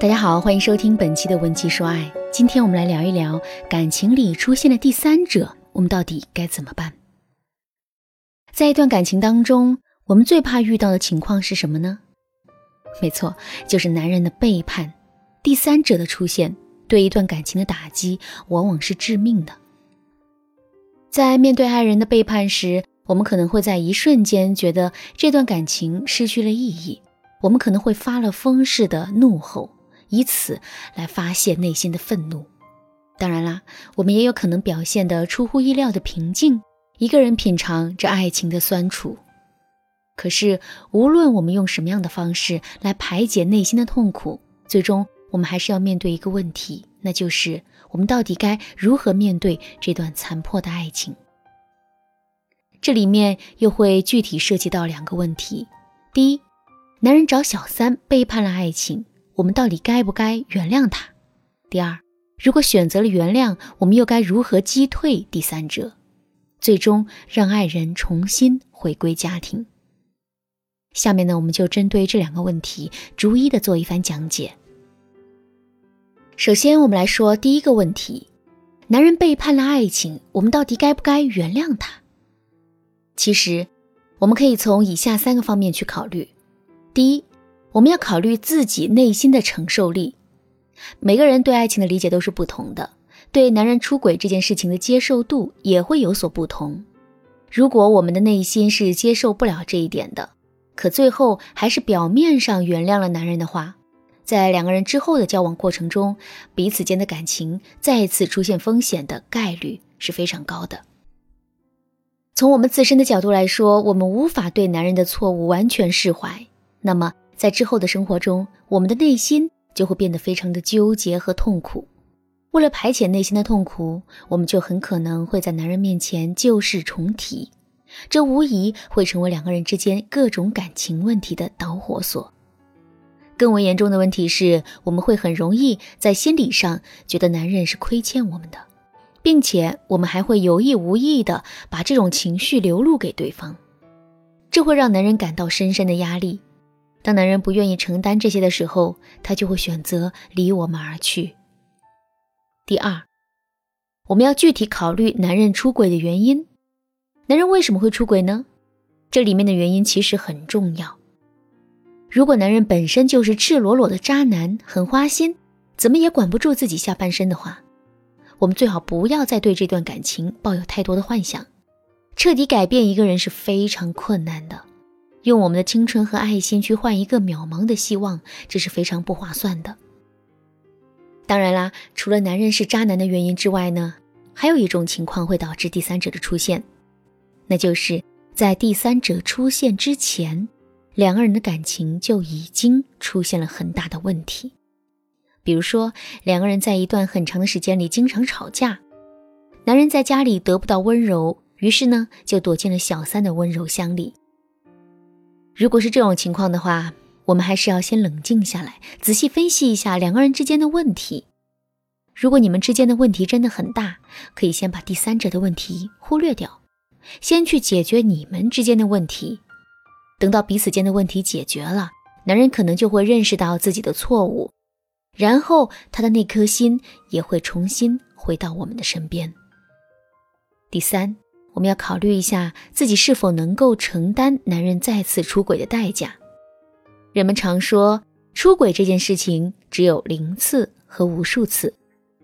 大家好，欢迎收听本期的《文姬说爱》。今天我们来聊一聊感情里出现了第三者，我们到底该怎么办？在一段感情当中，我们最怕遇到的情况是什么呢？没错，就是男人的背叛。第三者的出现，对一段感情的打击往往是致命的。在面对爱人的背叛时，我们可能会在一瞬间觉得这段感情失去了意义，我们可能会发了疯似的怒吼。以此来发泄内心的愤怒。当然啦，我们也有可能表现得出乎意料的平静，一个人品尝这爱情的酸楚。可是，无论我们用什么样的方式来排解内心的痛苦，最终我们还是要面对一个问题，那就是我们到底该如何面对这段残破的爱情？这里面又会具体涉及到两个问题：第一，男人找小三背叛了爱情。我们到底该不该原谅他？第二，如果选择了原谅，我们又该如何击退第三者，最终让爱人重新回归家庭？下面呢，我们就针对这两个问题逐一的做一番讲解。首先，我们来说第一个问题：男人背叛了爱情，我们到底该不该原谅他？其实，我们可以从以下三个方面去考虑。第一，我们要考虑自己内心的承受力。每个人对爱情的理解都是不同的，对男人出轨这件事情的接受度也会有所不同。如果我们的内心是接受不了这一点的，可最后还是表面上原谅了男人的话，在两个人之后的交往过程中，彼此间的感情再次出现风险的概率是非常高的。从我们自身的角度来说，我们无法对男人的错误完全释怀，那么。在之后的生活中，我们的内心就会变得非常的纠结和痛苦。为了排遣内心的痛苦，我们就很可能会在男人面前旧事重提，这无疑会成为两个人之间各种感情问题的导火索。更为严重的问题是，我们会很容易在心理上觉得男人是亏欠我们的，并且我们还会有意无意的把这种情绪流露给对方，这会让男人感到深深的压力。当男人不愿意承担这些的时候，他就会选择离我们而去。第二，我们要具体考虑男人出轨的原因。男人为什么会出轨呢？这里面的原因其实很重要。如果男人本身就是赤裸裸的渣男，很花心，怎么也管不住自己下半身的话，我们最好不要再对这段感情抱有太多的幻想。彻底改变一个人是非常困难的。用我们的青春和爱心去换一个渺茫的希望，这是非常不划算的。当然啦，除了男人是渣男的原因之外呢，还有一种情况会导致第三者的出现，那就是在第三者出现之前，两个人的感情就已经出现了很大的问题。比如说，两个人在一段很长的时间里经常吵架，男人在家里得不到温柔，于是呢就躲进了小三的温柔乡里。如果是这种情况的话，我们还是要先冷静下来，仔细分析一下两个人之间的问题。如果你们之间的问题真的很大，可以先把第三者的问题忽略掉，先去解决你们之间的问题。等到彼此间的问题解决了，男人可能就会认识到自己的错误，然后他的那颗心也会重新回到我们的身边。第三。我们要考虑一下自己是否能够承担男人再次出轨的代价。人们常说出轨这件事情只有零次和无数次，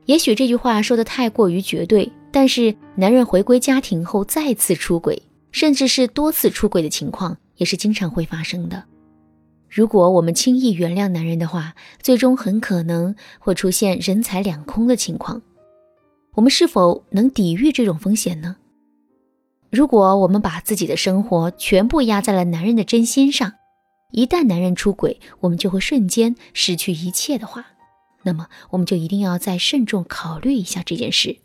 也许这句话说的太过于绝对，但是男人回归家庭后再次出轨，甚至是多次出轨的情况也是经常会发生的。如果我们轻易原谅男人的话，最终很可能会出现人财两空的情况。我们是否能抵御这种风险呢？如果我们把自己的生活全部压在了男人的真心上，一旦男人出轨，我们就会瞬间失去一切的话，那么我们就一定要再慎重考虑一下这件事。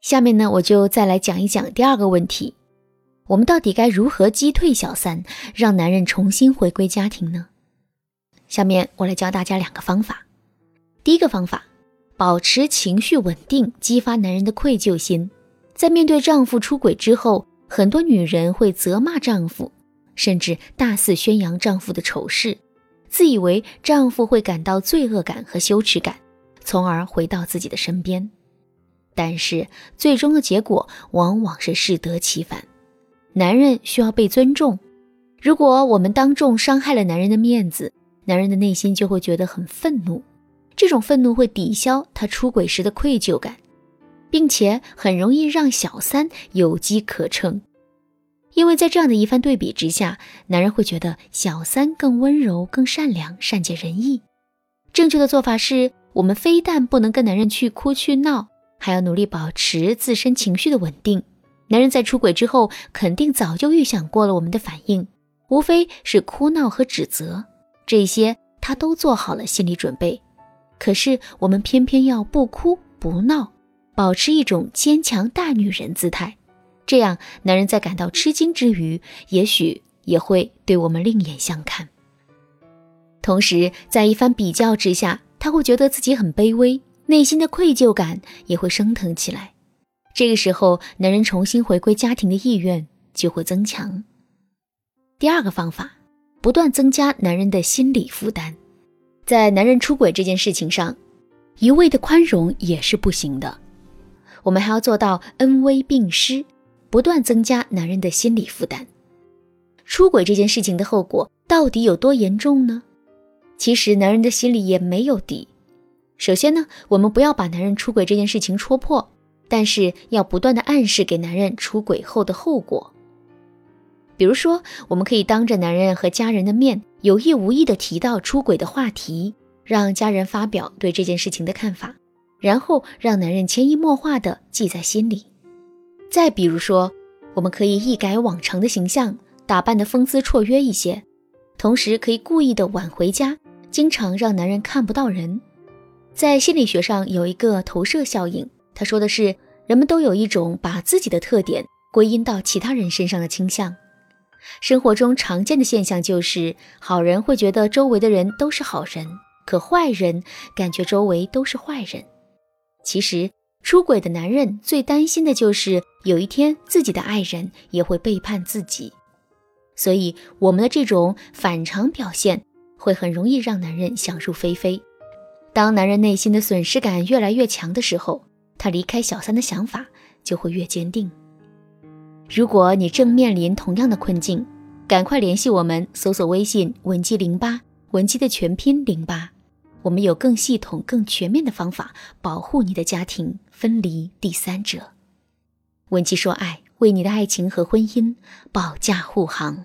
下面呢，我就再来讲一讲第二个问题：我们到底该如何击退小三，让男人重新回归家庭呢？下面我来教大家两个方法。第一个方法，保持情绪稳定，激发男人的愧疚心。在面对丈夫出轨之后，很多女人会责骂丈夫，甚至大肆宣扬丈夫的丑事，自以为丈夫会感到罪恶感和羞耻感，从而回到自己的身边。但是最终的结果往往是适得其反。男人需要被尊重，如果我们当众伤害了男人的面子，男人的内心就会觉得很愤怒，这种愤怒会抵消他出轨时的愧疚感，并且很容易让小三有机可乘。因为在这样的一番对比之下，男人会觉得小三更温柔、更善良、善解人意。正确的做法是，我们非但不能跟男人去哭去闹。还要努力保持自身情绪的稳定。男人在出轨之后，肯定早就预想过了我们的反应，无非是哭闹和指责，这些他都做好了心理准备。可是我们偏偏要不哭不闹，保持一种坚强大女人姿态，这样男人在感到吃惊之余，也许也会对我们另眼相看。同时，在一番比较之下，他会觉得自己很卑微。内心的愧疚感也会升腾起来，这个时候，男人重新回归家庭的意愿就会增强。第二个方法，不断增加男人的心理负担。在男人出轨这件事情上，一味的宽容也是不行的，我们还要做到恩威并施，不断增加男人的心理负担。出轨这件事情的后果到底有多严重呢？其实，男人的心里也没有底。首先呢，我们不要把男人出轨这件事情戳破，但是要不断的暗示给男人出轨后的后果。比如说，我们可以当着男人和家人的面，有意无意的提到出轨的话题，让家人发表对这件事情的看法，然后让男人潜移默化的记在心里。再比如说，我们可以一改往常的形象，打扮的风姿绰约一些，同时可以故意的晚回家，经常让男人看不到人。在心理学上有一个投射效应，他说的是人们都有一种把自己的特点归因到其他人身上的倾向。生活中常见的现象就是，好人会觉得周围的人都是好人，可坏人感觉周围都是坏人。其实，出轨的男人最担心的就是有一天自己的爱人也会背叛自己，所以我们的这种反常表现会很容易让男人想入非非。当男人内心的损失感越来越强的时候，他离开小三的想法就会越坚定。如果你正面临同样的困境，赶快联系我们，搜索微信“文姬零八”，文姬的全拼零八，我们有更系统、更全面的方法保护你的家庭，分离第三者。文姬说爱，为你的爱情和婚姻保驾护航。